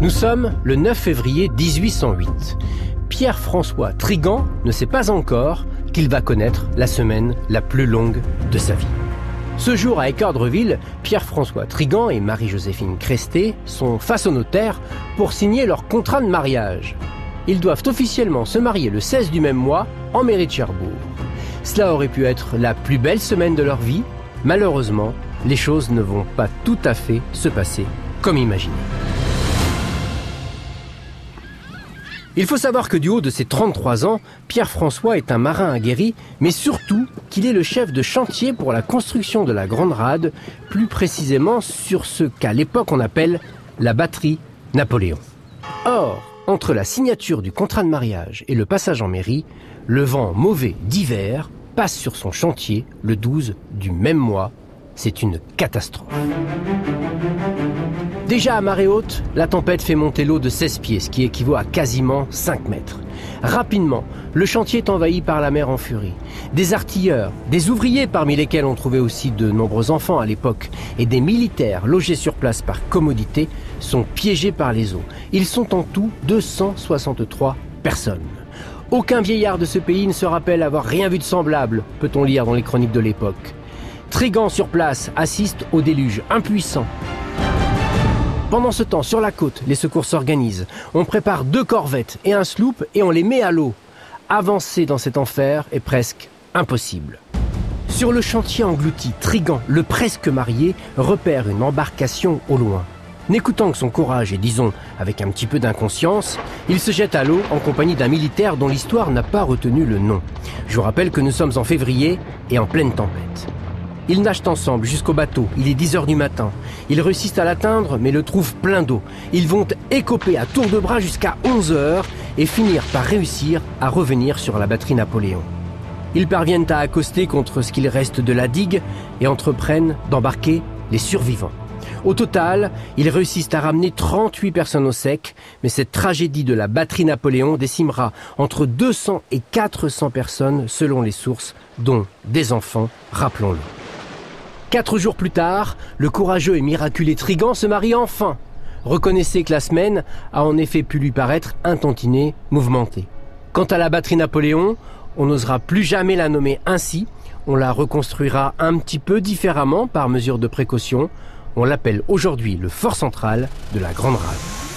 Nous sommes le 9 février 1808. Pierre-François Trigan ne sait pas encore qu'il va connaître la semaine la plus longue de sa vie. Ce jour à Écordreville, Pierre-François Trigan et Marie-Joséphine Cresté sont face au notaire pour signer leur contrat de mariage. Ils doivent officiellement se marier le 16 du même mois en mairie de Cherbourg. Cela aurait pu être la plus belle semaine de leur vie. Malheureusement, les choses ne vont pas tout à fait se passer comme imaginé. Il faut savoir que du haut de ses 33 ans, Pierre-François est un marin aguerri, mais surtout qu'il est le chef de chantier pour la construction de la Grande Rade, plus précisément sur ce qu'à l'époque on appelle la batterie Napoléon. Or, entre la signature du contrat de mariage et le passage en mairie, le vent mauvais d'hiver passe sur son chantier le 12 du même mois. C'est une catastrophe. Déjà à marée haute, la tempête fait monter l'eau de 16 pieds, ce qui équivaut à quasiment 5 mètres. Rapidement, le chantier est envahi par la mer en furie. Des artilleurs, des ouvriers parmi lesquels on trouvait aussi de nombreux enfants à l'époque, et des militaires logés sur place par commodité sont piégés par les eaux. Ils sont en tout 263 personnes. Aucun vieillard de ce pays ne se rappelle avoir rien vu de semblable, peut-on lire dans les chroniques de l'époque. Trigan sur place assiste au déluge impuissant. Pendant ce temps, sur la côte, les secours s'organisent. On prépare deux corvettes et un sloop et on les met à l'eau. Avancer dans cet enfer est presque impossible. Sur le chantier englouti, Trigan, le presque marié, repère une embarcation au loin. N'écoutant que son courage et disons avec un petit peu d'inconscience, il se jette à l'eau en compagnie d'un militaire dont l'histoire n'a pas retenu le nom. Je vous rappelle que nous sommes en février et en pleine tempête. Ils nagent ensemble jusqu'au bateau. Il est 10 heures du matin. Ils réussissent à l'atteindre, mais le trouvent plein d'eau. Ils vont écoper à tour de bras jusqu'à 11 heures et finir par réussir à revenir sur la batterie Napoléon. Ils parviennent à accoster contre ce qu'il reste de la digue et entreprennent d'embarquer les survivants. Au total, ils réussissent à ramener 38 personnes au sec, mais cette tragédie de la batterie Napoléon décimera entre 200 et 400 personnes selon les sources, dont des enfants, rappelons-le. Quatre jours plus tard, le courageux et miraculé Trigan se marie enfin. Reconnaissez que la semaine a en effet pu lui paraître intantinée, mouvementée. Quant à la batterie Napoléon, on n'osera plus jamais la nommer ainsi, on la reconstruira un petit peu différemment par mesure de précaution, on l'appelle aujourd'hui le fort central de la Grande Rade.